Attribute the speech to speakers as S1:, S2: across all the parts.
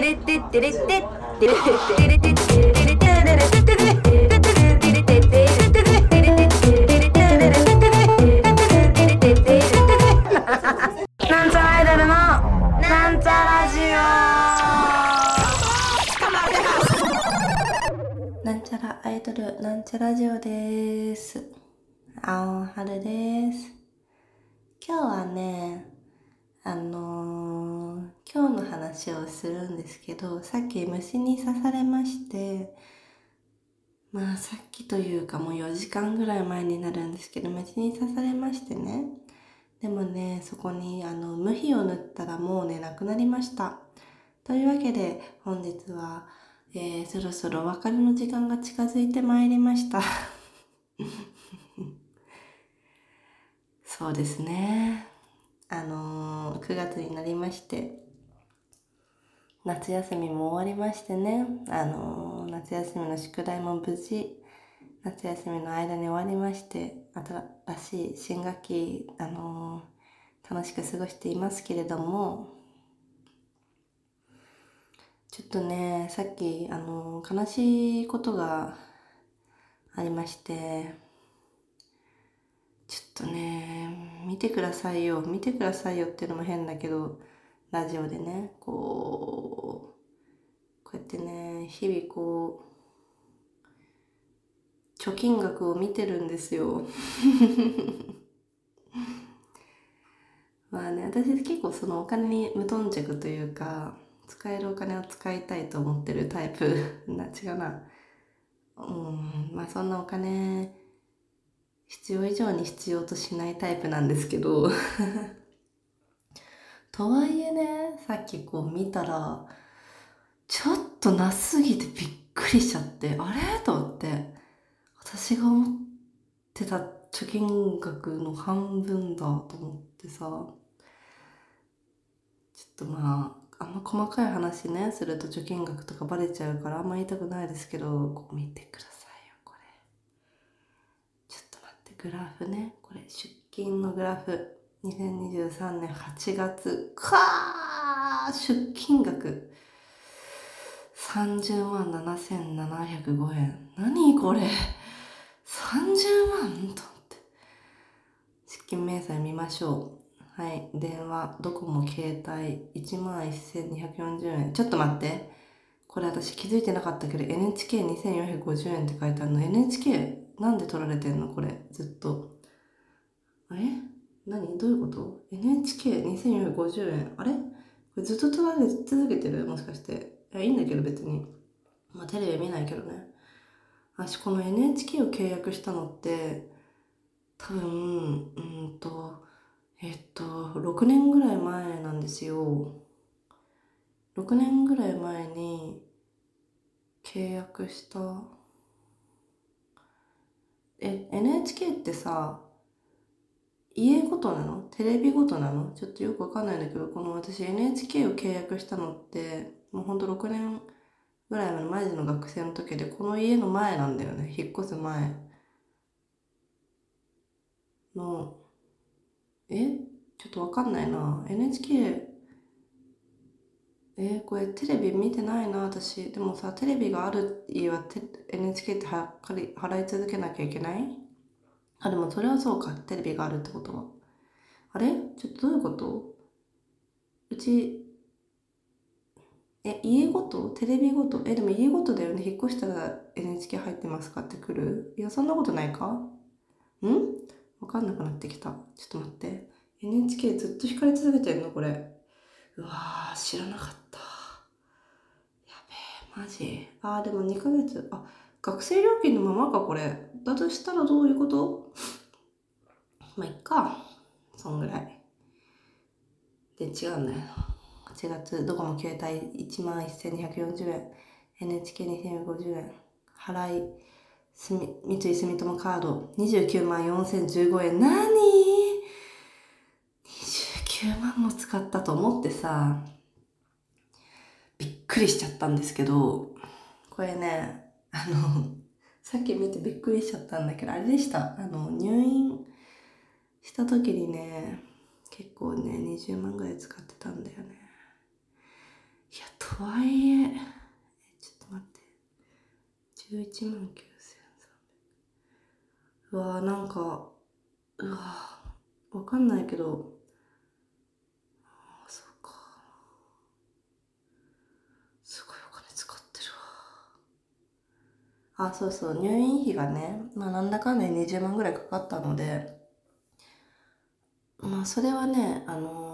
S1: なんち今日の話をするんですけどさっき虫に刺されましてまあさっきというかもう4時間ぐらい前になるんですけど虫に刺されましてねでもね、そこにあの無比を塗ったらもうね、なくなりました。というわけで、本日は、えー、そろそろお別れの時間が近づいてまいりました。そうですね。あのー、9月になりまして、夏休みも終わりましてね、あのー、夏休みの宿題も無事、夏休みの間に終わりまして、新しい新学期、あのー楽しく過ごしていますけれども、ちょっとね、さっき、あのー悲しいことがありまして、ちょっとね、見てくださいよ、見てくださいよっていうのも変だけど、ラジオでね、こう、日々こう、貯金額を見てるんですよ。まあね、私結構そのお金に無頓着というか、使えるお金を使いたいと思ってるタイプ。な、違うな。うん、まあそんなお金、必要以上に必要としないタイプなんですけど。とはいえね、さっきこう見たら、ちょっとなすぎてびっくりしちゃって、あれ？と思って。私が思ってた貯金額の半分だと思ってさ。ちょっとまああんま細かい話ねすると貯金額とかバレちゃうからあんま言いたくないですけどこう見てくださいよこれ。ちょっと待ってグラフね。これ出勤のグラフ。2023年8月かー！出金額。30万7705円何これ？30万と思って。出勤明細見ましょう。はい。電話、ドコモ、携帯、11,240円。ちょっと待って。これ私気づいてなかったけど、NHK2450 円って書いてあるの。NHK なんで取られてんの？これ。ずっと。あれ何？どういうこと ?NHK2450 円。あれ？これずっと取られ続けてる？もしかして。いや、いいんだけど別に。まあテレビ見ないけどね。私この NHK を契約したのって多分うんとえっと6年ぐらい前なんですよ6年ぐらい前に契約したえ NHK ってさ家ごとなの？テレビごとなの？ちょっとよくわかんないんだけどこの私 NHK を契約したのってもうほんと6年ぐらいのマジの学生の時で、この家の前なんだよね。引っ越す前の、え？ちょっとわかんないな。NHK、えこれテレビ見てないな、私。でもさ、テレビがある家は NHK っては払い払い続けなきゃいけない？あ、でもそれはそうか。テレビがあるってことは。あれ？ちょっとどういうこと？うち、え、家ごと？テレビごと？え、でも家ごとだよね。引っ越したら NHK 入ってますかって来る？いや、そんなことないか？ん？わかんなくなってきた。ちょっと待って。NHK ずっと光り続けてんの？これ。うわー、知らなかった。やべえ、マジ？あー、でも2ヶ月。あ、学生料金のままか、これ。だとしたらどういうこと？まあ、いっか。そんぐらい。で、違うんだよ。8月、ドコモ携帯1万1240円、NHK2050 円、払い、三井住友カード29万4015円。なに ?29 万も使ったと思ってさ、びっくりしちゃったんですけど、これね、あの、さっき見てびっくりしちゃったんだけど、あれでした。あの、入院した時にね、結構ね、20万ぐらい使ってたんだよね。とはいえ、えちょっと待って。11万9300。うわーなんか、うわーわかんないけど、あーそうか。すごいお金使ってるわ。あ、そうそう、入院費がね、まあなんだかんだ20万ぐらいかかったので、まあそれはね、あのー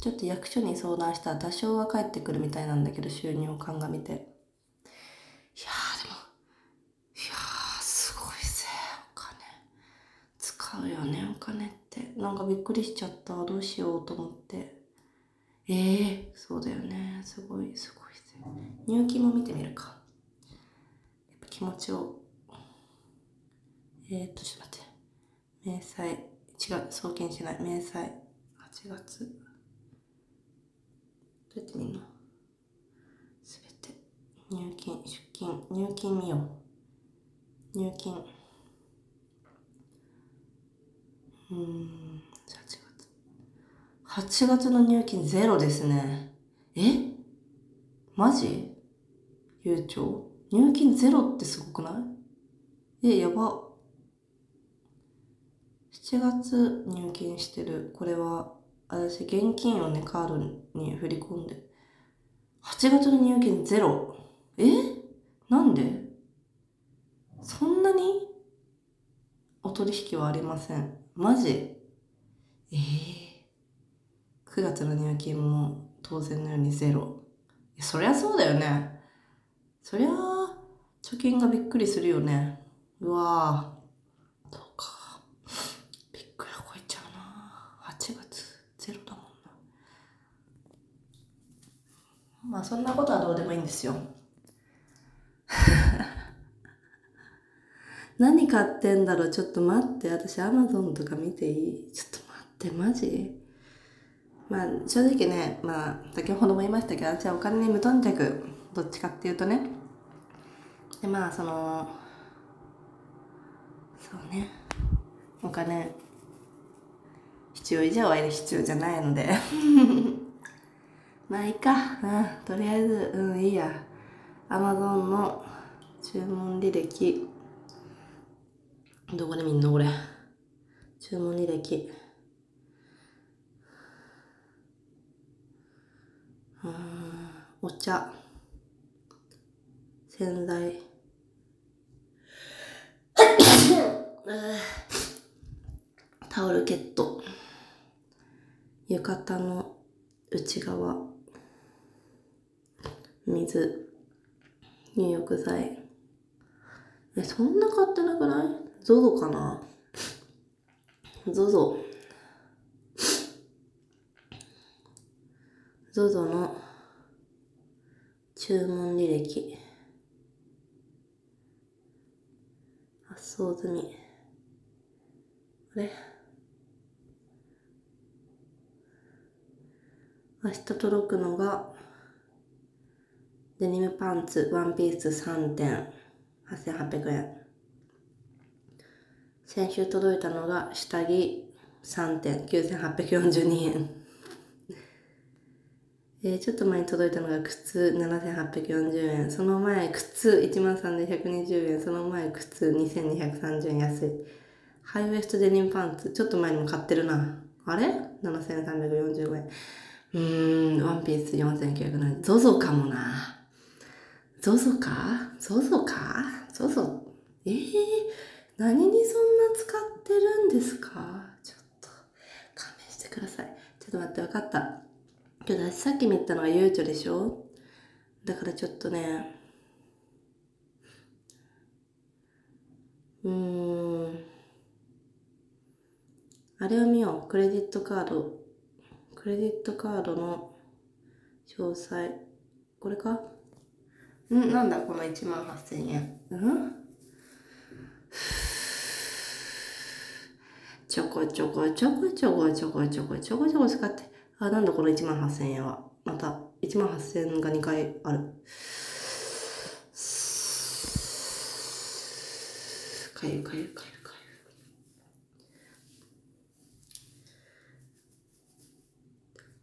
S1: ちょっと役所に相談したら多少は返ってくるみたいなんだけど、収入を鑑みて。いやーでも、いやーすごいぜ、お金。使うよね、お金って。なんかびっくりしちゃった。どうしようと思って。ええー、そうだよね。すごい、すごいぜ。入金も見てみるか。やっぱ気持ちを。えー、っと、ちょっと待って。明細。違う、送金しない。明細。8月。どうやって見るのすべて。入金、出金、入金見よう。入金。うん、8月。8月の入金ゼロですね。え？マジ？ゆうちょ入金ゼロってすごくない？え、やば。7月入金してる。これは、私、現金をね、カードに振り込んで。8月の入金ゼロ。え？なんで？そんなに？お取引はありません。マジ？ええ9月の入金も当然のようにゼロ。そりゃそうだよね。そりゃ、貯金がびっくりするよね。うわぁ。そうか。びっくりこいちゃうな8月ゼロだもんな。まあそんなことはどうでもいいんですよ。何買ってんだろう？ちょっと待って。私アマゾンとか見ていい？ちょっと待って、マジ？まあ正直ね、まあ先ほども言いましたけど、私はお金に無頓着。どっちかっていうとね。で、まあその、そうね。お金、必要以上は必要じゃないので。まあいいか。うん、とりあえず、うん、いいや。アマゾンの注文履歴。どこで見んのこれ？注文履歴。うん、お茶。洗剤。タオルケット。浴衣の内側。水。入浴剤。え、そんな買ってなくない？ゾゾかな？ゾゾ。ゾゾの注文履歴。発送済み。あれ？明日届くのが、デニムパンツ、ワンピース3点、8800円。先週届いたのが下着3点。9842円。えー、ちょっと前に届いたのが靴7840円。その前靴13120円。その前靴2230円。安い。ハイウエストデニムパンツ。ちょっと前にも買ってるな。あれ ?7345 円。うーんワンピース4900円。ゾゾかもな。ゾゾか？ゾゾか？ゾゾ？えー？何にそんな使ってるんですか？ちょっと勘弁してください。ちょっと待って、分かった。けど私さっき見たのがゆうちょでしょ？だからちょっとね、うーん、あれを見よう。クレジットカード。クレジットカードの詳細。これか？んなんだこの1万8000円。うんちょこちょこちょこちょこちょこちょこちょこちょこ使って。あ、なんだこの1万8000円は。また、1万8000円が2回ある。かゆかゆかゆか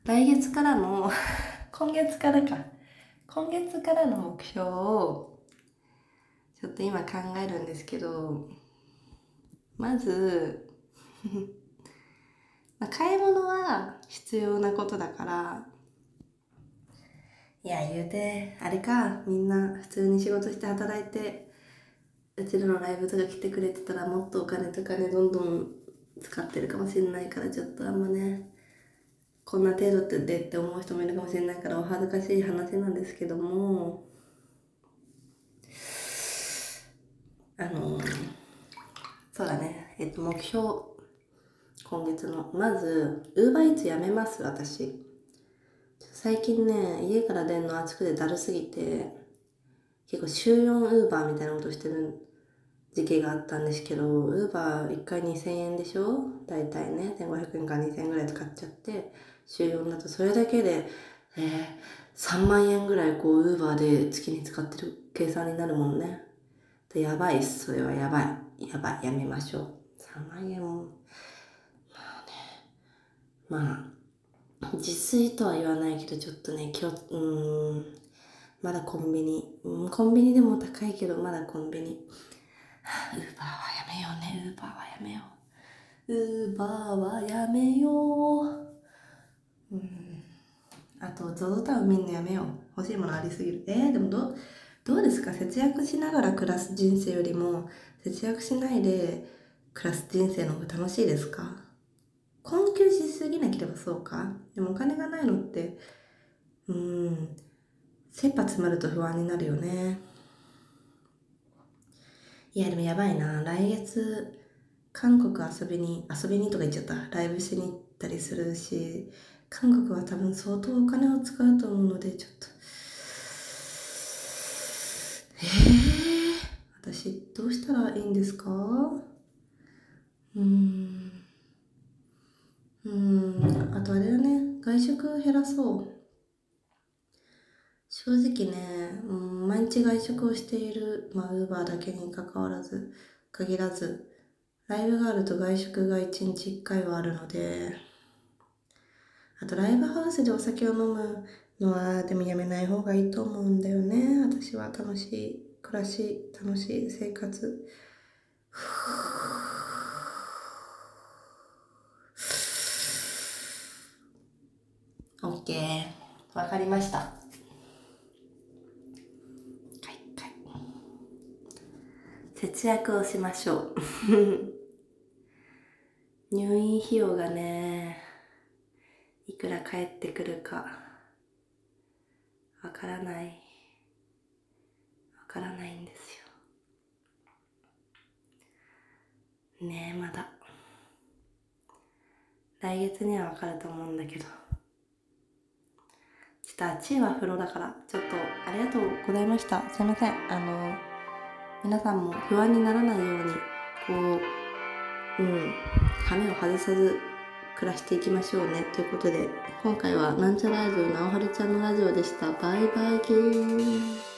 S1: ゆ。来月からの、今月からか。今月からの目標をちょっと今考えるんですけどまず ま買い物は必要なことだから。いや言うてあれかみんな普通に仕事して働いてうちらのライブとか来てくれてたらもっとお金とかねどんどん使ってるかもしれないからちょっとあんまね。こんな程度でって思う人もいるかもしれないからお恥ずかしい話なんですけどもあのそうだね。えっと目標。今月の。まずウーバーイーツやめます私。最近ね家から出るの暑くてだるすぎて結構週4ウーバーみたいなことしてる時期があったんですけどウーバー1回2000円でしょ？大体ね。1500円から2000円ぐらい使っちゃって。週4だとそれだけで、えー、3万円ぐらいこうウーバーで月に使ってる計算になるもんね。でやばいっす。それはやばい。やばい。やめましょう。3万円も。まあね。まあ自炊とは言わないけどちょっとね今日うん。まだコンビニ、うん、コンビニでも高いけどまだコンビニ。ウーバーはやめようね。ウーバーはやめようウーバーはやめよう。と ZOZO タウン見んのやめよう。欲しいものありすぎる。えー、でもどどうですか？節約しながら暮らす人生よりも節約しないで暮らす人生の方が楽しいですか？困窮しすぎなければそうか。でもお金がないのってうん切羽詰まると不安になるよね。いやでもやばいな。来月韓国遊びに遊びにとか言っちゃった。ライブしに行ったりするし韓国は多分相当お金を使うと思うのでちょっと。えー、私どうしたらいいんですか？うん。うん。あとあれだね。外食減らそう。正直ね、うん、毎日外食をしているまあウーバーだけにかかわらず限らずライブがあると外食が1日1回はあるのであとライブハウスでお酒を飲むのはでもやめない方がいいと思うんだよね。私は楽しい暮らし楽しい生活。ふ OK わかりました。はいはい。節約をしましょう。入院費用がねいくら返ってくるか。わからない。わからないんですよ。ねえまだ。来月にはわかると思うんだけど。ちょっと暑いは風呂だから、ちょっとありがとうございました。すいません。あの、皆さんも不安にならないように、こう、うん、羽を外さず暮らしていきましょうね。ということで、今回はなんちゃらラジオ、なおはるちゃんのラジオでした。バイバイキーン。